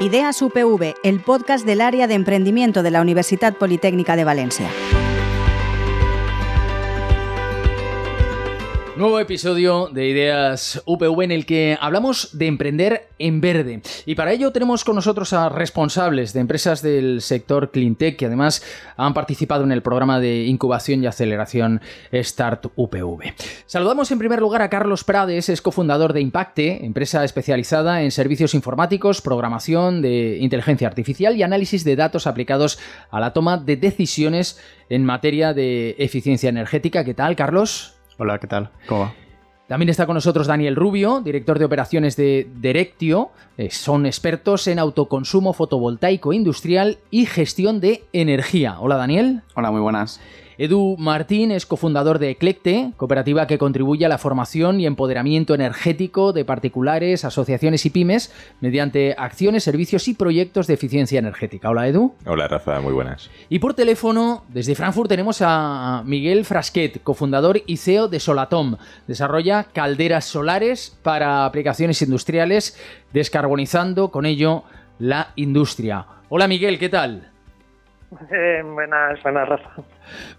Ideas UPV, el podcast del área de emprendimiento de la Universidad Politécnica de Valencia. Nuevo episodio de Ideas UPV en el que hablamos de emprender en verde. Y para ello tenemos con nosotros a responsables de empresas del sector Cleantech que además han participado en el programa de incubación y aceleración Start UPV. Saludamos en primer lugar a Carlos Prades, es cofundador de Impacte, empresa especializada en servicios informáticos, programación de inteligencia artificial y análisis de datos aplicados a la toma de decisiones en materia de eficiencia energética. ¿Qué tal, Carlos? Hola, ¿qué tal? ¿Cómo va? También está con nosotros Daniel Rubio, director de operaciones de Directio. Eh, son expertos en autoconsumo fotovoltaico industrial y gestión de energía. Hola, Daniel. Hola, muy buenas. Edu Martín es cofundador de Eclecte, cooperativa que contribuye a la formación y empoderamiento energético de particulares, asociaciones y pymes mediante acciones, servicios y proyectos de eficiencia energética. Hola Edu. Hola Rafa, muy buenas. Y por teléfono, desde Frankfurt tenemos a Miguel Frasquet, cofundador y CEO de Solatom. Desarrolla calderas solares para aplicaciones industriales, descarbonizando con ello la industria. Hola Miguel, ¿qué tal? Eh, buenas, buenas, Rafa.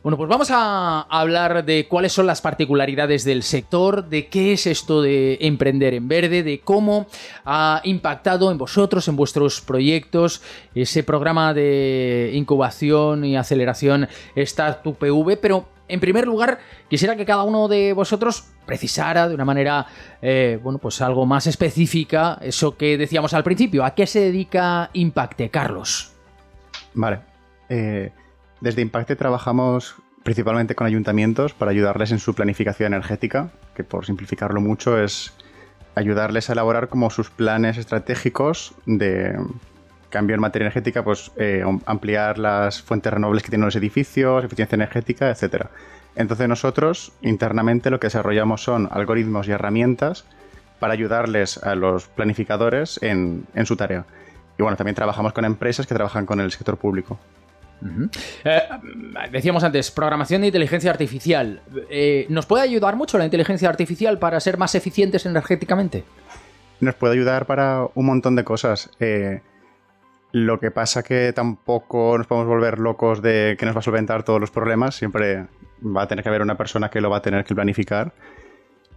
Bueno, pues vamos a hablar de cuáles son las particularidades del sector, de qué es esto de emprender en verde, de cómo ha impactado en vosotros, en vuestros proyectos, ese programa de incubación y aceleración Startup PV, pero en primer lugar, quisiera que cada uno de vosotros precisara de una manera, eh, bueno, pues algo más específica eso que decíamos al principio. ¿A qué se dedica Impacte, Carlos? Vale, eh, desde Impacte trabajamos principalmente con ayuntamientos para ayudarles en su planificación energética, que por simplificarlo mucho es ayudarles a elaborar como sus planes estratégicos de cambio en materia energética, pues eh, ampliar las fuentes renovables que tienen los edificios, eficiencia energética, etc. Entonces nosotros internamente lo que desarrollamos son algoritmos y herramientas para ayudarles a los planificadores en su tarea. Y bueno, también trabajamos con empresas que trabajan con el sector público. Eh, decíamos antes, programación de inteligencia artificial. Eh, ¿Nos puede ayudar mucho la inteligencia artificial para ser más eficientes energéticamente? Nos puede ayudar para un montón de cosas. Eh, lo que pasa que tampoco nos podemos volver locos de que nos va a solventar todos los problemas. Siempre va a tener que haber una persona que lo va a tener que planificar.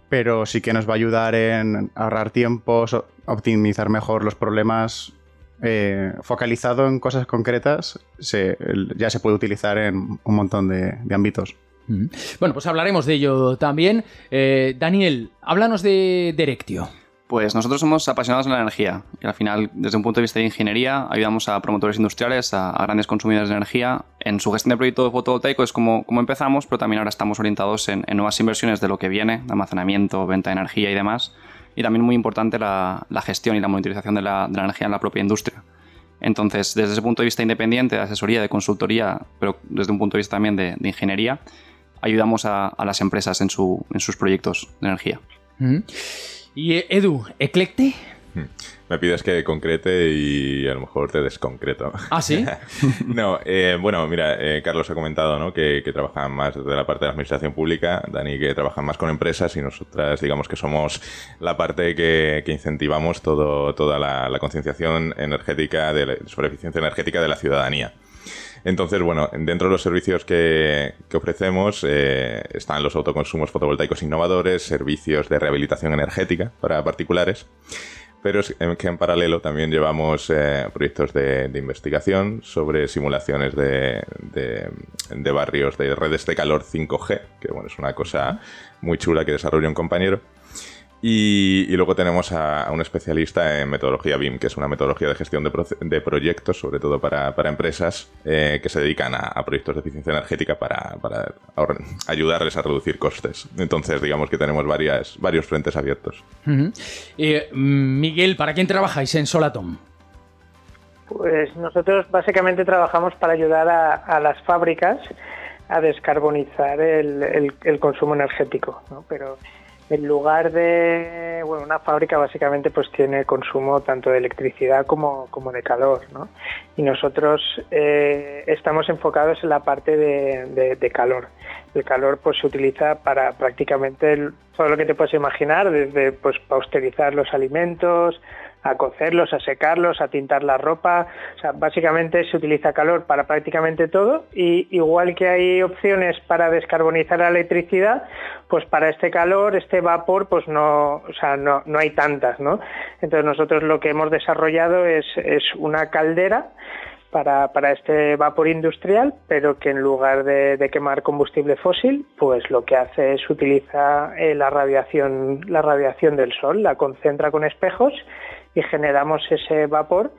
Pero sí que nos va a ayudar en ahorrar tiempos, optimizar mejor los problemas eh, focalizado en cosas concretas, ya se puede utilizar en un montón de, ámbitos. Bueno, pues hablaremos de ello también. Eh, Daniel, háblanos de Directio. Pues nosotros somos apasionados en la energía y al final, desde un punto de vista de ingeniería, ayudamos a promotores industriales, a, grandes consumidores de energía. En su gestión de proyectos fotovoltaicos es como, como empezamos, pero también ahora estamos orientados en, en, nuevas inversiones de lo que viene, de almacenamiento, venta de energía y demás y también muy importante la, gestión y la monitorización de la, energía en la propia industria. Entonces, desde ese punto de vista independiente, de asesoría, de consultoría, pero desde un punto de vista también de, ingeniería, ayudamos a, las empresas en, sus proyectos de energía. Y Edu, Eclecte, Hmm. Me pides que concrete y a lo mejor te desconcreto. ¿Ah, sí? no, eh, bueno, mira, eh, Carlos ha comentado ¿no? que, trabajan más de la parte de la administración pública, Dani que trabajan más con empresas y nosotras digamos que somos la parte que, incentivamos todo, toda la, concienciación energética de sobre eficiencia energética de la ciudadanía. Entonces, bueno, dentro de los servicios que, ofrecemos eh, están los autoconsumos fotovoltaicos innovadores, servicios de rehabilitación energética para particulares pero es que en paralelo también llevamos eh, proyectos de, investigación sobre simulaciones de, de, barrios de redes de calor 5G, que bueno, es una cosa muy chula que desarrolla un compañero. Y, luego tenemos a, un especialista en metodología BIM, que es una metodología de gestión de, proyectos, sobre todo para, empresas eh, que se dedican a, proyectos de eficiencia energética para, ayudarles a reducir costes. Entonces, digamos que tenemos varias, varios frentes abiertos. Eh, Miguel, ¿para quién trabajáis en Solatom? Pues nosotros básicamente trabajamos para ayudar a, las fábricas a descarbonizar el, el consumo energético, ¿no? Pero en lugar de, bueno, una fábrica básicamente pues tiene consumo tanto de electricidad como, como de calor, ¿no? Y nosotros eh, estamos enfocados en la parte de, calor. El calor pues se utiliza para prácticamente todo lo que te puedes imaginar, desde pues pausterizar los alimentos, a cocerlos, a secarlos, a tintar la ropa. O sea, básicamente se utiliza calor para prácticamente todo y igual que hay opciones para descarbonizar la electricidad, pues para este calor, este vapor, pues no, o sea, no, no hay tantas, ¿no? Entonces nosotros lo que hemos desarrollado es, es una caldera para, para, este vapor industrial, pero que en lugar de, quemar combustible fósil, pues lo que hace es utiliza eh, la radiación, la radiación del sol, la concentra con espejos y generamos ese vapor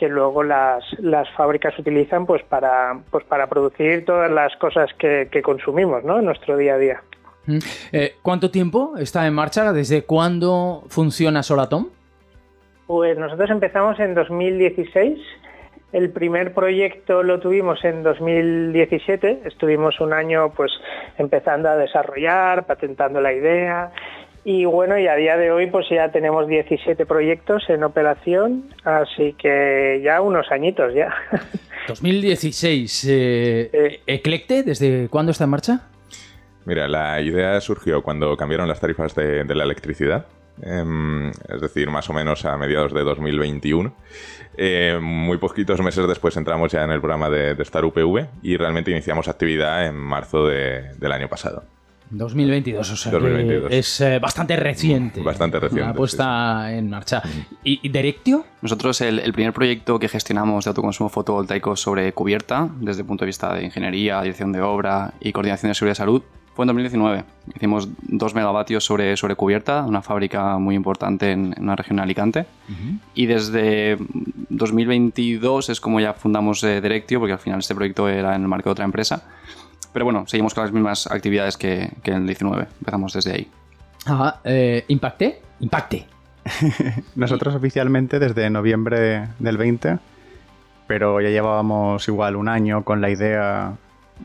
que luego las, las fábricas utilizan pues para, pues para producir todas las cosas que, consumimos ¿no? en nuestro día a día. Mm. Eh, ¿Cuánto tiempo está en marcha? ¿Desde cuándo funciona Solatom? Pues nosotros empezamos en 2016. El primer proyecto lo tuvimos en 2017. Estuvimos un año pues empezando a desarrollar, patentando la idea y bueno, y a día de hoy pues ya tenemos 17 proyectos en operación, así que ya unos añitos ya. 2016. Eh, ¿Eclecte desde cuándo está en marcha? Mira, la idea surgió cuando cambiaron las tarifas de, la electricidad. Em, es decir, más o menos a mediados de 2021. Eh, muy poquitos meses después entramos ya en el programa de, Star UPV y realmente iniciamos actividad en marzo del año pasado. 2022, o sea, es eh, bastante reciente. Bastante reciente. La puesta en marcha. ¿Y, Directio? Nosotros, el, primer proyecto que gestionamos de autoconsumo fotovoltaico sobre cubierta, desde el punto de vista de ingeniería, dirección de obra y coordinación de seguridad y salud, fue en 2019. Hicimos 2 megavatios sobre, sobre cubierta, una fábrica muy importante en, una región de Alicante. Y desde 2022 es como ya fundamos eh, Directio, porque al final este proyecto era en el marco de otra empresa. Pero bueno, seguimos con las mismas actividades que, en el 19. Empezamos desde ahí. Ajá. Eh, ¿Impacte? Impacte. Nosotros oficialmente desde noviembre del 20, pero ya llevábamos igual un año con la idea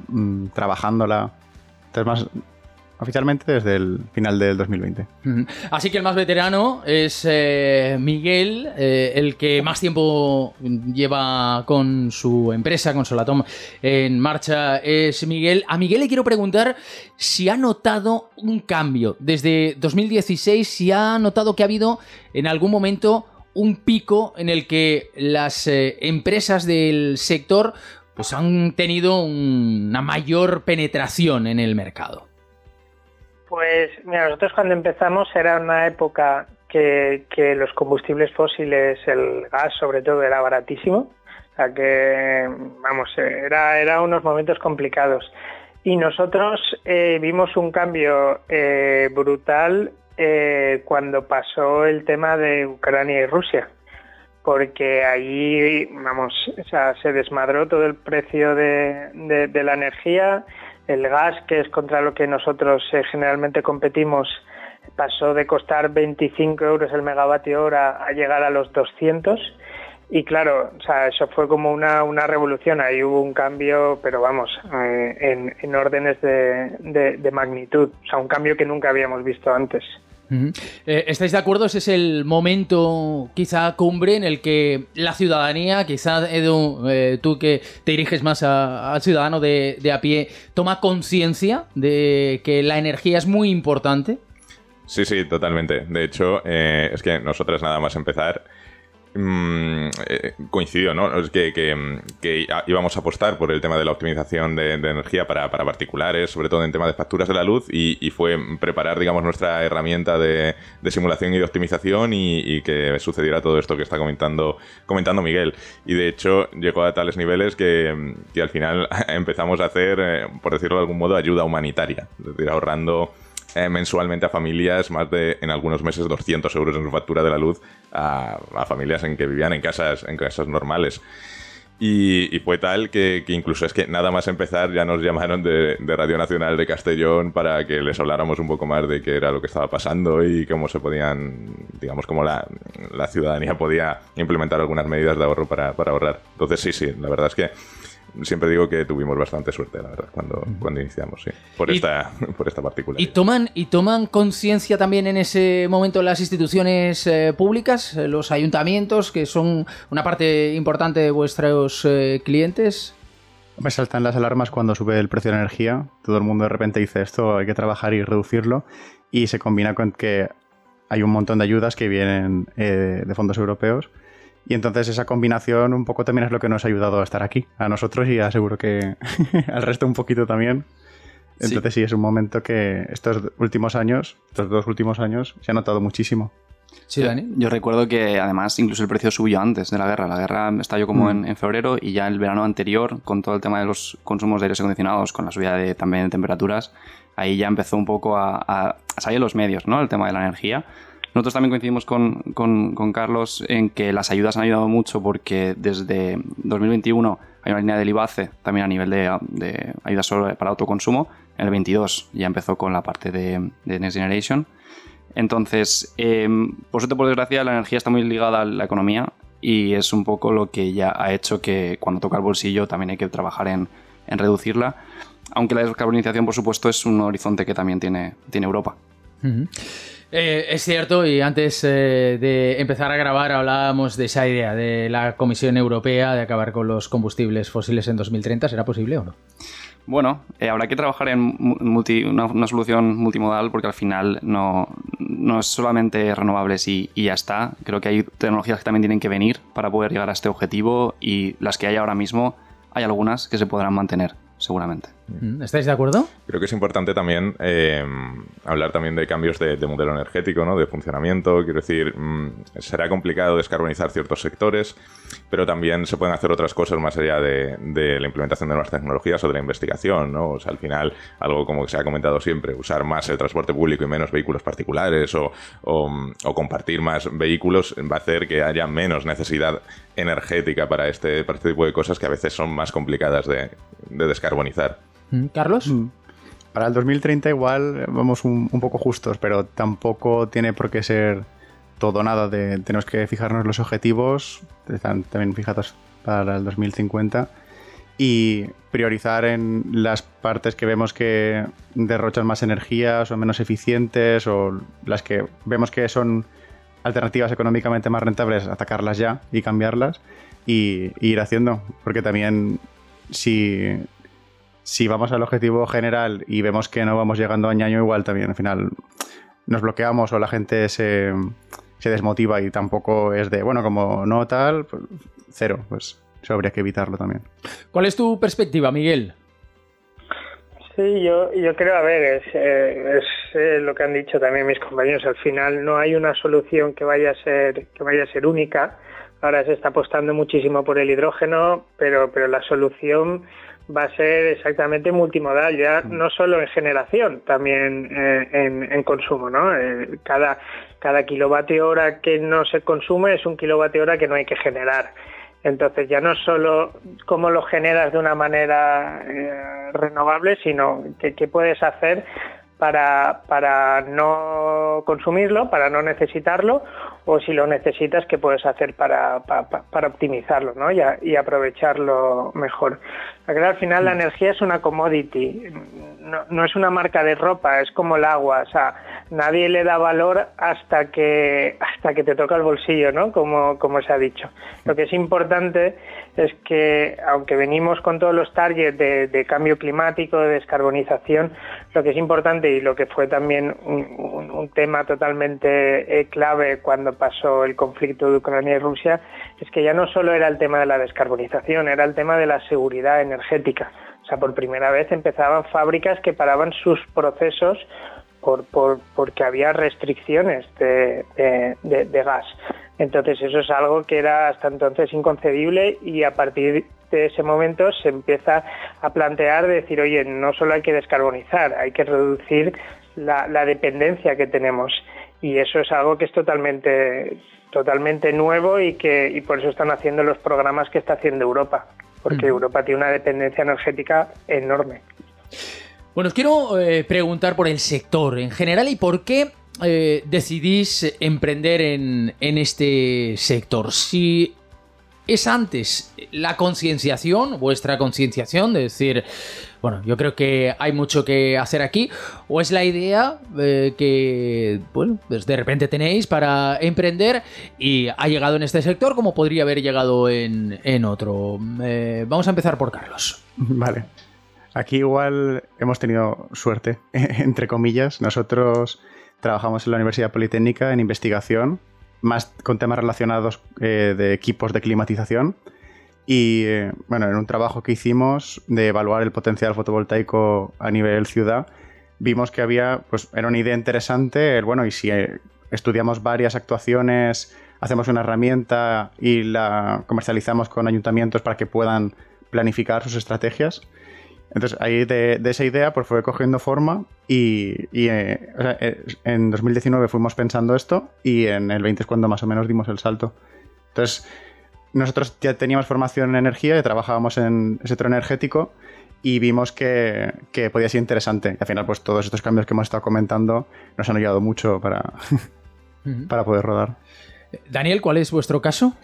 mm, trabajándola. Entonces, más, oficialmente desde el final del 2020. Así que el más veterano es eh, Miguel, eh, el que más tiempo lleva con su empresa, con Solatom en marcha, es Miguel. A Miguel le quiero preguntar si ha notado un cambio desde 2016, si ha notado que ha habido en algún momento un pico en el que las eh, empresas del sector pues han tenido una mayor penetración en el mercado. Pues mira, nosotros cuando empezamos era una época que, los combustibles fósiles, el gas sobre todo, era baratísimo. O sea que, vamos, era, unos momentos complicados. Y nosotros eh, vimos un cambio eh, brutal eh, cuando pasó el tema de Ucrania y Rusia. Porque ahí, vamos, se desmadró todo el precio de la energía el gas, que es contra lo que nosotros eh, generalmente competimos, pasó de costar 25 euros el megavatio hora a llegar a los 200. Y claro, o sea, eso fue como una, una revolución, ahí hubo un cambio, pero vamos, eh, en, órdenes de, de magnitud, o sea, un cambio que nunca habíamos visto antes. Eh, ¿Estáis de acuerdo? Ese es el momento quizá cumbre en el que la ciudadanía, quizá Edu, eh, tú que te diriges más al ciudadano de, a pie, toma conciencia de que la energía es muy importante. Sí, sí, totalmente. De hecho, eh, es que nosotras nada más empezar Mm, eh, coincidió, ¿no? Es que, que, íbamos a apostar por el tema de la optimización de, energía para, particulares, sobre todo en tema de facturas de la luz, y, fue preparar, digamos, nuestra herramienta de, simulación y de optimización y, que sucediera todo esto que está comentando, Miguel. Y de hecho llegó a tales niveles que, al final empezamos a hacer, eh, por decirlo de algún modo, ayuda humanitaria, es decir, ahorrando eh, mensualmente a familias más de, en algunos meses, 200 euros en su factura de la luz a, familias en que vivían en casas, en casas normales. Y, fue tal que, incluso es que nada más empezar ya nos llamaron de, Radio Nacional de Castellón para que les habláramos un poco más de qué era lo que estaba pasando y cómo se podían, digamos, cómo la, ciudadanía podía implementar algunas medidas de ahorro para, para ahorrar. Entonces sí, sí, la verdad es que siempre digo que tuvimos bastante suerte, la verdad, cuando, cuando iniciamos, sí, por, esta, por esta particularidad. ¿Y toman, y toman conciencia también en ese momento las instituciones eh, públicas, eh, los ayuntamientos, que son una parte importante de vuestros eh, clientes? Me saltan las alarmas cuando sube el precio de la energía. Todo el mundo de repente dice esto hay que trabajar y reducirlo. Y se combina con que hay un montón de ayudas que vienen eh, de fondos europeos. Y entonces esa combinación un poco también es lo que nos ha ayudado a estar aquí, a nosotros y aseguro que al resto un poquito también. Entonces sí. es un momento que estos últimos años, estos dos últimos años, se ha notado muchísimo. Sí, Dani. Yo recuerdo que además incluso el precio subió antes de la guerra. La guerra estalló como mm. en, febrero y ya el verano anterior, con todo el tema de los consumos de aires acondicionados, con la subida de, también de temperaturas, ahí ya empezó un poco a, a, salir los medios, ¿no? El tema de la energía. Nosotros también coincidimos con, con, con, Carlos en que las ayudas han ayudado mucho porque desde 2021 hay una línea del IBACE también a nivel de, de ayudas para autoconsumo. En el 22 ya empezó con la parte de, de Next Generation. Entonces, eh, por suerte, por desgracia, la energía está muy ligada a la economía y es un poco lo que ya ha hecho que cuando toca el bolsillo también hay que trabajar en, en reducirla. Aunque la descarbonización, por supuesto, es un horizonte que también tiene, tiene Europa. Uh -huh. Eh, es cierto, y antes eh, de empezar a grabar hablábamos de esa idea de la Comisión Europea de acabar con los combustibles fósiles en 2030. ¿Será posible o no? Bueno, eh, habrá que trabajar en una, solución multimodal porque al final no, no es solamente renovables y, y, ya está. Creo que hay tecnologías que también tienen que venir para poder llegar a este objetivo y las que hay ahora mismo hay algunas que se podrán mantener seguramente. ¿Estáis de acuerdo? Creo que es importante también eh, hablar también de cambios de, de, modelo energético, ¿no? de funcionamiento. Quiero decir, mmm, será complicado descarbonizar ciertos sectores, pero también se pueden hacer otras cosas más allá de, la implementación de nuevas tecnologías o de la investigación. ¿no? O sea, al final, algo como se ha comentado siempre, usar más el transporte público y menos vehículos particulares o, compartir más vehículos va a hacer que haya menos necesidad energética para este, para este tipo de cosas que a veces son más complicadas de descarbonizar. Carlos. Mm. Para el 2030 igual vamos un, poco justos, pero tampoco tiene por qué ser todo nada. Tenemos que fijarnos los objetivos, están también fijados para el 2050, y priorizar en las partes que vemos que derrochan más energía, son menos eficientes, o las que vemos que son alternativas económicamente más rentables, atacarlas ya y cambiarlas, y, y ir haciendo, porque también si si vamos al objetivo general y vemos que no vamos llegando año a año, igual también al final nos bloqueamos o la gente se, se desmotiva y tampoco es de, bueno, como no tal, pues cero, pues eso habría que evitarlo también. ¿Cuál es tu perspectiva, Miguel? Sí, yo, yo creo, a ver, es, eh, es eh, lo que han dicho también mis compañeros. Al final no hay una solución que vaya a ser que vaya a ser única. Ahora se está apostando muchísimo por el hidrógeno, pero pero la solución va a ser exactamente multimodal, ya no solo en generación, también eh, en, en, consumo, ¿no? Eh, cada, cada kilovatio hora que no se consume es un kilovatio hora que no hay que generar. Entonces ya no solo cómo lo generas de una manera eh, renovable, sino qué puedes hacer para, para no consumirlo, para no necesitarlo, o si lo necesitas, qué puedes hacer para, para, para optimizarlo ¿no? y, a, y, aprovecharlo mejor. Porque al final la energía es una commodity, no, no, es una marca de ropa, es como el agua, o sea, nadie le da valor hasta que, hasta que te toca el bolsillo, ¿no? como, como se ha dicho. Lo que es importante es que, aunque venimos con todos los targets de, de cambio climático, de descarbonización, lo que es importante y lo que fue también un, tema totalmente eh, clave cuando pasó el conflicto de Ucrania y Rusia es que ya no solo era el tema de la descarbonización, era el tema de la seguridad energética. O sea, por primera vez empezaban fábricas que paraban sus procesos por, por, porque había restricciones de, de, de, gas. Entonces eso es algo que era hasta entonces inconcebible y a partir ese momento se empieza a plantear decir, oye, no solo hay que descarbonizar, hay que reducir la, la dependencia que tenemos y eso es algo que es totalmente totalmente nuevo y que y por eso están haciendo los programas que está haciendo Europa porque mm. Europa tiene una dependencia energética enorme. Bueno, os quiero eh, preguntar por el sector en general y por qué eh, decidís emprender en, en este sector. Si es antes la concienciación, vuestra concienciación, de decir, bueno, yo creo que hay mucho que hacer aquí. ¿O es la idea eh, que, bueno, pues de repente tenéis para emprender y ha llegado en este sector como podría haber llegado en, en otro? Eh, vamos a empezar por Carlos. Vale. Aquí igual hemos tenido suerte, entre comillas. Nosotros trabajamos en la Universidad Politécnica en investigación, más con temas relacionados eh, de equipos de climatización. Y eh, bueno, en un trabajo que hicimos de evaluar el potencial fotovoltaico a nivel ciudad, vimos que había, pues era una idea interesante, bueno, y si eh, estudiamos varias actuaciones, hacemos una herramienta y la comercializamos con ayuntamientos para que puedan planificar sus estrategias, entonces ahí de, esa idea pues fue cogiendo forma y, eh, eh, en 2019 fuimos pensando esto y en el 20 es cuando más o menos dimos el salto. Entonces nosotros ya teníamos formación en energía, y trabajábamos en el sector energético y vimos que, podía ser interesante. Y al final pues todos estos cambios que hemos estado comentando nos han ayudado mucho para, para poder rodar. Daniel, ¿cuál es vuestro caso?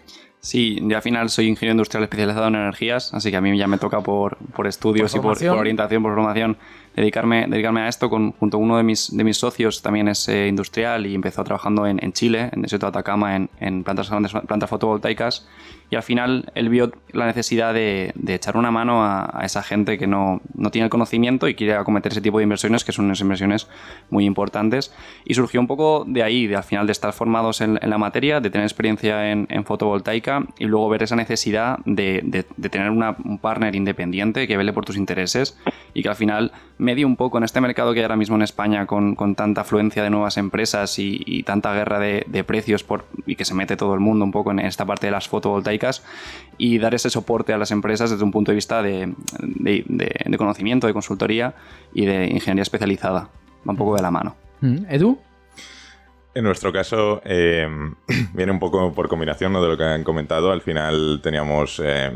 Sí, yo al final soy ingeniero industrial especializado en energías, así que a mí ya me toca por, estudios y por, orientación, por formación, dedicarme, dedicarme a esto. Con, junto a uno de mis, de mis socios también es eh, industrial y empezó trabajando en, en, Chile, en desierto de Atacama, en, en plantas, plantas fotovoltaicas y al final él vio la necesidad de, echar una mano a, esa gente que no, tiene el conocimiento y quiere acometer ese tipo de inversiones, que son unas inversiones muy importantes. Y surgió un poco de ahí, de al final de estar formados en, la materia, de tener experiencia en, fotovoltaica y luego ver esa necesidad de, tener un partner independiente que vele por tus intereses y que al final medie un poco en este mercado que hay ahora mismo en España con, tanta afluencia de nuevas empresas y, tanta guerra de, de precios por, y que se mete todo el mundo un poco en esta parte de las fotovoltaicas y dar ese soporte a las empresas desde un punto de vista de, conocimiento, de consultoría y de ingeniería especializada. Va un poco de la mano. Mm, Edu. En nuestro caso, eh, viene un poco por combinación de lo que han comentado. Al final teníamos eh,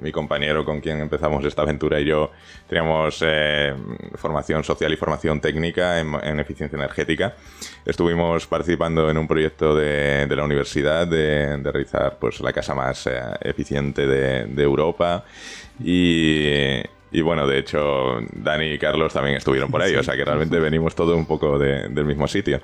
mi, compañero con quien empezamos esta aventura y yo teníamos eh, formación social y formación técnica en, eficiencia energética. Estuvimos participando en un proyecto de, la universidad de, realizar pues, la casa más eficiente de, Europa y, y bueno, de hecho, Dani y Carlos también estuvieron por ahí, o sea que realmente venimos todo un poco del mismo sitio.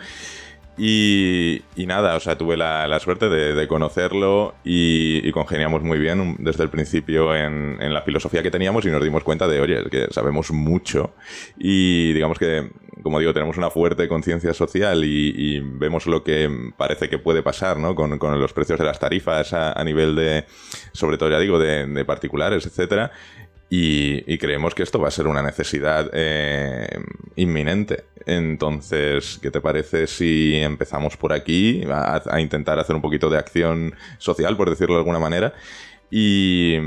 Y, nada, o sea, tuve la, suerte de, conocerlo y, congeniamos muy bien desde el principio en, la filosofía que teníamos y nos dimos cuenta de, oye, que sabemos mucho y digamos que, como digo, tenemos una fuerte conciencia social y, vemos lo que parece que puede pasar, ¿no? Con, los precios de las tarifas a, nivel de, sobre todo ya digo, de, de particulares, etcétera. Y, creemos que esto va a ser una necesidad eh, inminente. Entonces, ¿qué te parece si empezamos por aquí a, intentar hacer un poquito de acción social, por decirlo de alguna manera? Y,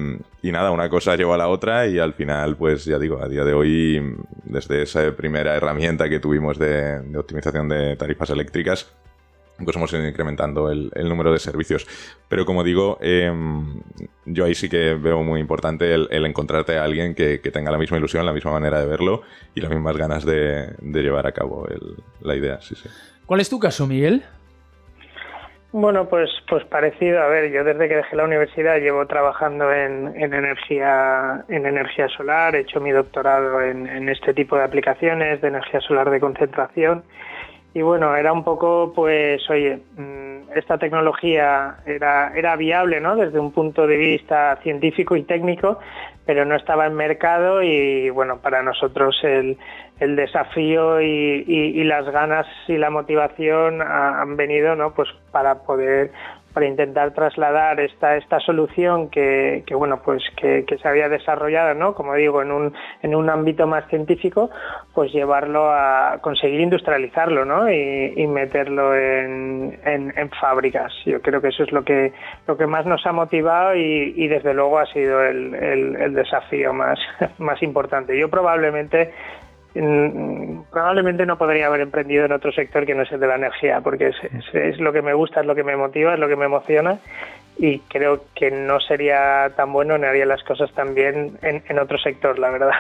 nada, una cosa lleva a la otra y al final, pues ya digo, a día de hoy, desde esa primera herramienta que tuvimos de optimización de tarifas eléctricas, pues hemos ido incrementando el, número de servicios. Pero como digo, em, yo ahí sí que veo muy importante el, encontrarte a alguien que, tenga la misma ilusión, la misma manera de verlo y las mismas ganas de, llevar a cabo la idea. Sí, sí. ¿Cuál es tu caso, Miguel? Bueno, pues, pues parecido. A ver, yo desde que dejé la universidad llevo trabajando en, energía, en energía solar, he hecho mi doctorado en, en este tipo de aplicaciones de energía solar de concentración y bueno, era un poco, pues, oye, mm, esta tecnología era, era viable, ¿no? Desde un punto de vista científico y técnico, pero no estaba en mercado y, bueno, para nosotros el, el desafío y, y, las ganas y la motivación han venido, ¿no? Pues para poder para intentar trasladar esta, esta solución que, que bueno pues que, se había desarrollado no como digo en un, en un ámbito más científico pues llevarlo a conseguir industrializarlo no y, meterlo en, en, fábricas. Yo creo que eso es lo que lo que más nos ha motivado y, y desde luego ha sido el, el, el desafío más más importante. Yo probablemente probablemente no podría haber emprendido en otro sector que no es el de la energía, porque es, lo que me gusta, es lo que me motiva, es lo que me emociona y creo que no sería tan bueno ni haría las cosas tan bien en, otro sector, la verdad.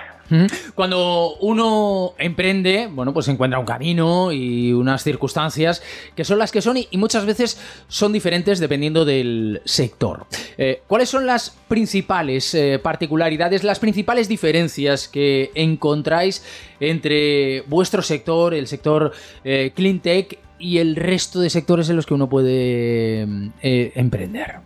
Cuando uno emprende, bueno, pues encuentra un camino y unas circunstancias que son las que son y, muchas veces son diferentes dependiendo del sector. Eh, ¿Cuáles son las principales eh, particularidades, las principales diferencias que encontráis entre vuestro sector, el sector eh, Clean Tech y el resto de sectores en los que uno puede emprender?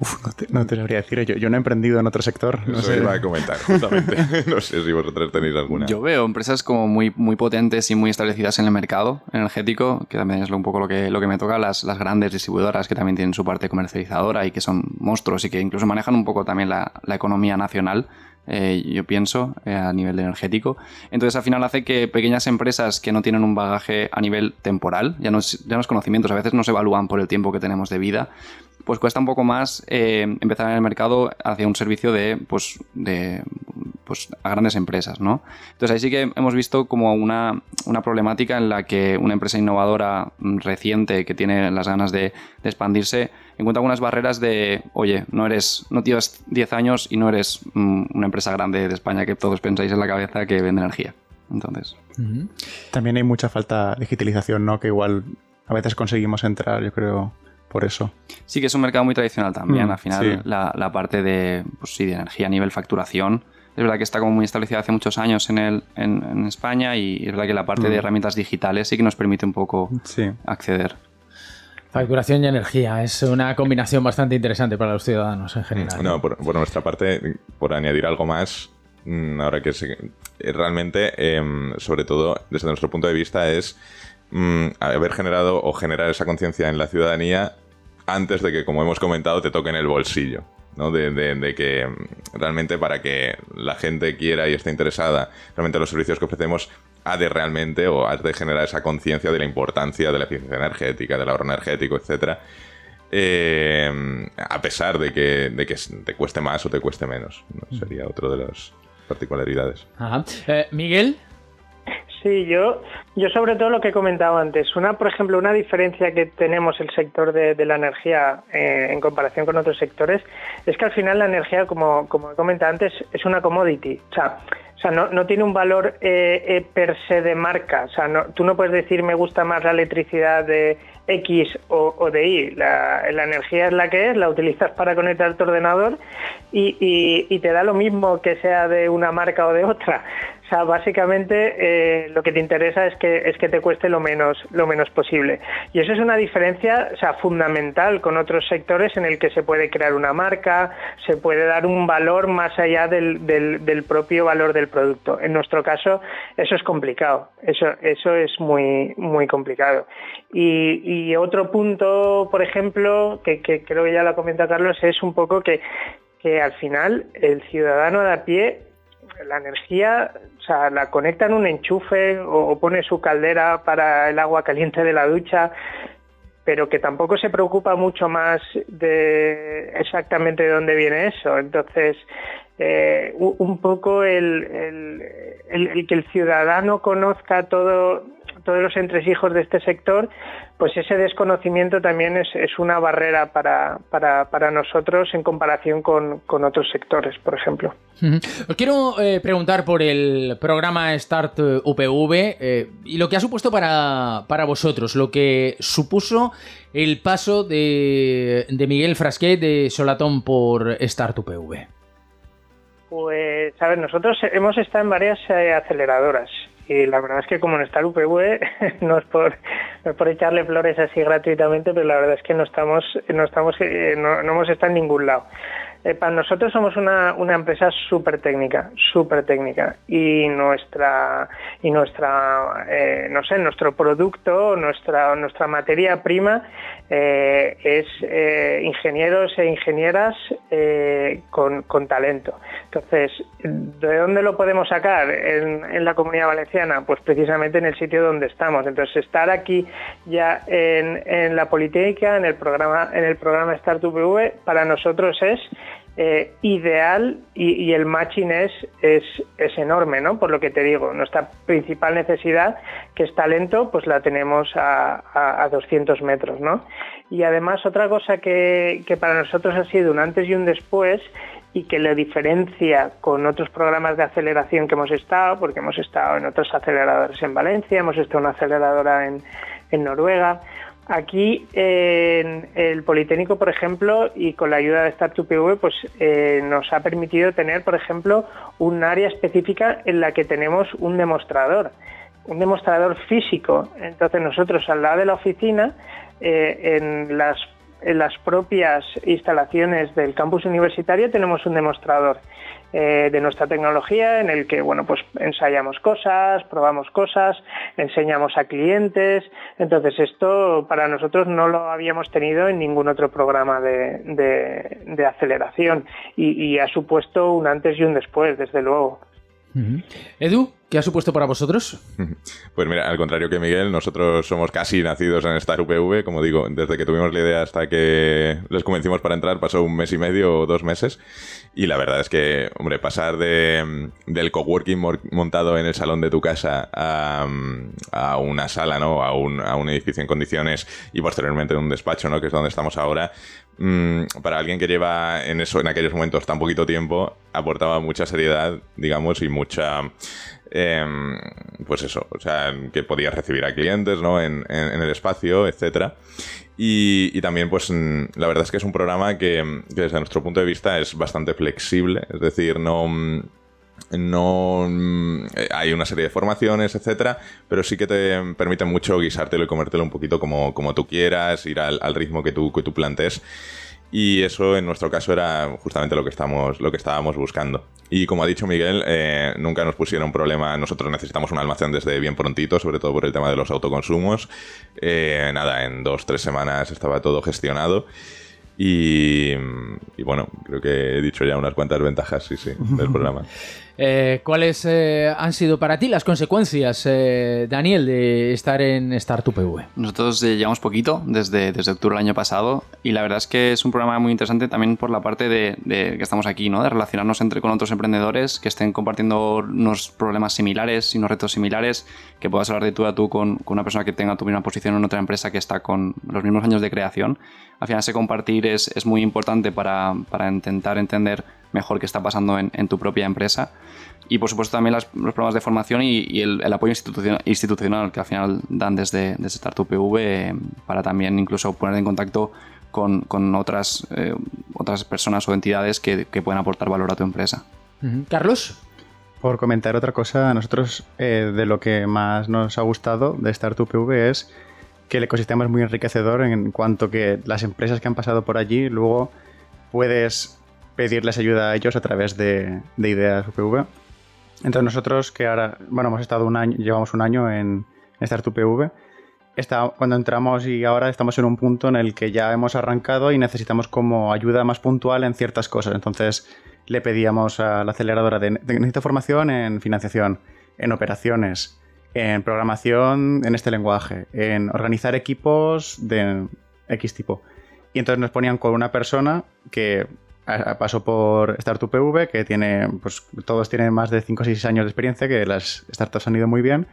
Uf, no te, lo habría decir. Yo, yo no he emprendido en otro sector. No sé. iba a comentar, justamente. no sé si vosotros tenéis alguna. Yo veo empresas como muy, muy potentes y muy establecidas en el mercado energético, que también es un poco lo que, lo que me toca, las, las grandes distribuidoras que también tienen su parte comercializadora y que son monstruos y que incluso manejan un poco también la, la economía nacional. Eh, yo pienso, eh, a nivel energético. Entonces, al final hace que pequeñas empresas que no tienen un bagaje a nivel temporal, ya no, es conocimientos, a veces no se evalúan por el tiempo que tenemos de vida, pues cuesta un poco más eh, empezar en el mercado hacia un servicio de, pues, de, pues, a grandes empresas, ¿no? Entonces ahí sí que hemos visto como una, una problemática en la que una empresa innovadora mm, reciente que tiene las ganas de, expandirse encuentra algunas barreras de, oye, no eres, no tienes 10 años y no eres mm, una empresa grande de España que todos pensáis en la cabeza que vende energía. Entonces. También hay mucha falta de digitalización, ¿no? Que igual a veces conseguimos entrar, yo creo, por eso. Sí que es un mercado muy tradicional también. Mm, Al final, la, parte de, pues sí, de energía a nivel facturación es verdad que está como muy establecida hace muchos años en, el, en, España y es verdad que la parte de mm. herramientas digitales sí que nos permite un poco acceder. Facturación y energía es una combinación bastante interesante para los ciudadanos en general. No, por, nuestra parte, por añadir algo más, mm, ahora que realmente, em, sobre todo desde nuestro punto de vista, es Mm, haber generado o generar esa conciencia en la ciudadanía antes de que, como hemos comentado, te toque en el bolsillo. ¿no? De, que mm, realmente para que la gente quiera y esté interesada realmente en los servicios que ofrecemos, ha de realmente o has de generar esa conciencia de la importancia de la eficiencia energética, del ahorro energético, etcétera. Eh, a pesar de que, de que te cueste más o te cueste menos. Sería otro de las particularidades. Eh, Miguel, Sí, yo, yo sobre todo lo que he comentado antes. Una, por ejemplo, una diferencia que tenemos el sector de, la energía eh, en comparación con otros sectores es que al final la energía, como, como he comentado antes, es una commodity. O sea, o sea, no, no tiene un valor eh, eh, per se de marca. O sea, no, tú no puedes decir me gusta más la electricidad de X o, de Y. La, energía es la que es, la utilizas para conectar tu ordenador y, te da lo mismo que sea de una marca o de otra. O sea, básicamente eh, lo que te interesa es que, es que te cueste lo menos, lo menos posible. Y eso es una diferencia o sea, fundamental con otros sectores en el que se puede crear una marca, se puede dar un valor más allá del, del, propio valor del producto. En nuestro caso, eso es complicado. Eso, eso es muy, muy complicado. Y, y otro punto, por ejemplo, que, creo que ya lo comenta Carlos, es un poco que, que al final el ciudadano de a pie la energía, o sea, la conecta en un enchufe o, pone su caldera para el agua caliente de la ducha, pero que tampoco se preocupa mucho más de exactamente de dónde viene eso. Entonces, eh, un poco el, el, que el ciudadano conozca todo todos los entresijos de este sector, pues ese desconocimiento también es, una barrera para, para, nosotros en comparación con, otros sectores, por ejemplo. Os quiero eh, preguntar por el programa Start UPV eh, y lo que ha supuesto para, vosotros, lo que supuso el paso de, Miguel Frasquet de Solatón por Start UPV. Pues, a ver, nosotros hemos estado en varias eh, aceleradoras y la verdad es que como en está el UPV, no es por no es por echarle flores así gratuitamente, pero la verdad es que no estamos no estamos eh, no, no hemos estado en ningún lado. Eh, para nosotros somos una, una empresa súper técnica, súper técnica y nuestra y nuestra eh, no sé nuestro producto, nuestra nuestra materia prima eh, es ingenieros e ingenieras con, con, talento. Entonces, ¿de dónde lo podemos sacar en, en, la Comunidad Valenciana? Pues precisamente en el sitio donde estamos. Entonces, estar aquí ya en, en la Politécnica, en el programa en el programa Startup V, para nosotros es eh, ideal y, el matching es, es, es, enorme, ¿no? Por lo que te digo, nuestra principal necesidad, que es talento, pues la tenemos a, a, 200 metros, ¿no? Y además otra cosa que, que para nosotros ha sido un antes y un después y que le diferencia con otros programas de aceleración que hemos estado, porque hemos estado en otros aceleradores en Valencia, hemos estado en una aceleradora en Noruega, Aquí en el Politécnico, por ejemplo, y con la ayuda de Startup PV, pues eh, nos ha permitido tener, por ejemplo, un área específica en la que tenemos un demostrador, un demostrador físico. Entonces nosotros al lado de la oficina, eh, en las propias instalaciones del campus universitario tenemos un demostrador eh, de nuestra tecnología en el que bueno pues ensayamos cosas, probamos cosas, enseñamos a clientes. Entonces esto para nosotros no lo habíamos tenido en ningún otro programa de, de, aceleración y, y, ha supuesto un antes y un después, desde luego. Edu, ¿Qué ha supuesto para vosotros? Pues mira, al contrario que Miguel, nosotros somos casi nacidos en Star UPV, como digo, desde que tuvimos la idea hasta que les convencimos para entrar pasó un mes y medio o dos meses y la verdad es que, hombre, pasar de, del coworking montado en el salón de tu casa a, a una sala, ¿no? A un, a un, edificio en condiciones y posteriormente un despacho, ¿no? Que es donde estamos ahora, para alguien que lleva en eso, en aquellos momentos tan poquito tiempo, aportaba mucha seriedad, digamos, y mucha Em, pues eso, o sea, que podías recibir a clientes, ¿no? En, el espacio, etcétera. Y, también, pues, la verdad es que es un programa que, desde nuestro punto de vista es bastante flexible, es decir, no no hay una serie de formaciones, etcétera, pero sí que te permite mucho guisártelo y comértelo un poquito como, como tú quieras, ir al, al ritmo que tú, que tú plantees. Y eso en nuestro caso era justamente lo que, estamos, lo que estábamos buscando. Y como ha dicho Miguel, eh, nunca nos pusieron problema. Nosotros necesitamos un almacén desde bien prontito, sobre todo por el tema de los autoconsumos. Eh, nada, en dos, tres semanas estaba todo gestionado. Y, y, bueno, creo que he dicho ya unas cuantas ventajas, sí, sí, del programa. Eh, ¿Cuáles eh, han sido para ti las consecuencias, eh, Daniel, de estar en Startup PV? Nosotros llevamos poquito, desde, desde octubre del año pasado, y la verdad es que es un programa muy interesante también por la parte de, que estamos aquí, ¿no? de relacionarnos entre con otros emprendedores que estén compartiendo unos problemas similares y unos retos similares, que puedas hablar de tú a tú con, con una persona que tenga tu misma posición en otra empresa que está con los mismos años de creación. Al final ese compartir es, es muy importante para, para intentar entender mejor qué está pasando en, tu propia empresa. Y por supuesto también los programas de formación y, el, apoyo institucional, que al final dan desde, desde Startup PV eh, para también incluso poner en contacto con, otras, eh, otras personas o entidades que, pueden aportar valor a tu empresa. Carlos. Por comentar otra cosa, a nosotros eh, de lo que más nos ha gustado de Startup PV es que el ecosistema es muy enriquecedor en cuanto que las empresas que han pasado por allí luego puedes pedirles ayuda a ellos a través de, ideas UPV. Entonces nosotros que ahora, bueno, hemos estado un año, llevamos un año en, Startup PV, está, cuando entramos y ahora estamos en un punto en el que ya hemos arrancado y necesitamos como ayuda más puntual en ciertas cosas. Entonces le pedíamos a la aceleradora de, necesito formación en financiación, en operaciones, en programación en este lenguaje, en organizar equipos de X tipo. Y entonces nos ponían con una persona que pasó por Startup PV, que tiene, pues todos tienen más de 5 o 6 años de experiencia, que las startups han ido muy bien.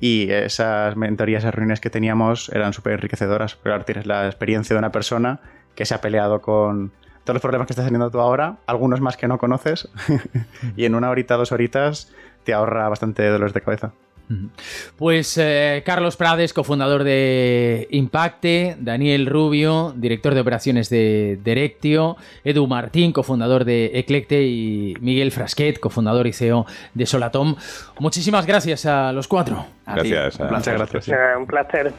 Y esas mentorías y reuniones que teníamos eran súper enriquecedoras. Pero ahora tienes la experiencia de una persona que se ha peleado con todos los problemas que estás teniendo tú ahora, algunos más que no conoces, y en una horita, dos horitas, te ahorra bastante dolores de cabeza. Pues eh, Carlos Prades, cofundador de Impacte, Daniel Rubio, director de operaciones de Directio, Edu Martín, cofundador de Eclecte y Miguel Frasquet, cofundador y CEO de Solatom. Muchísimas gracias a los cuatro. gracias. Un placer. Gracias. Un placer.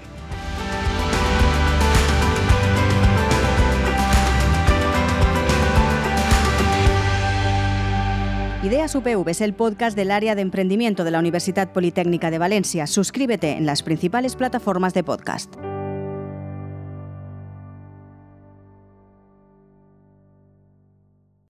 Ideas UPV es el podcast del área de emprendimiento de la Universidad Politécnica de Valencia. Suscríbete en las principales plataformas de podcast.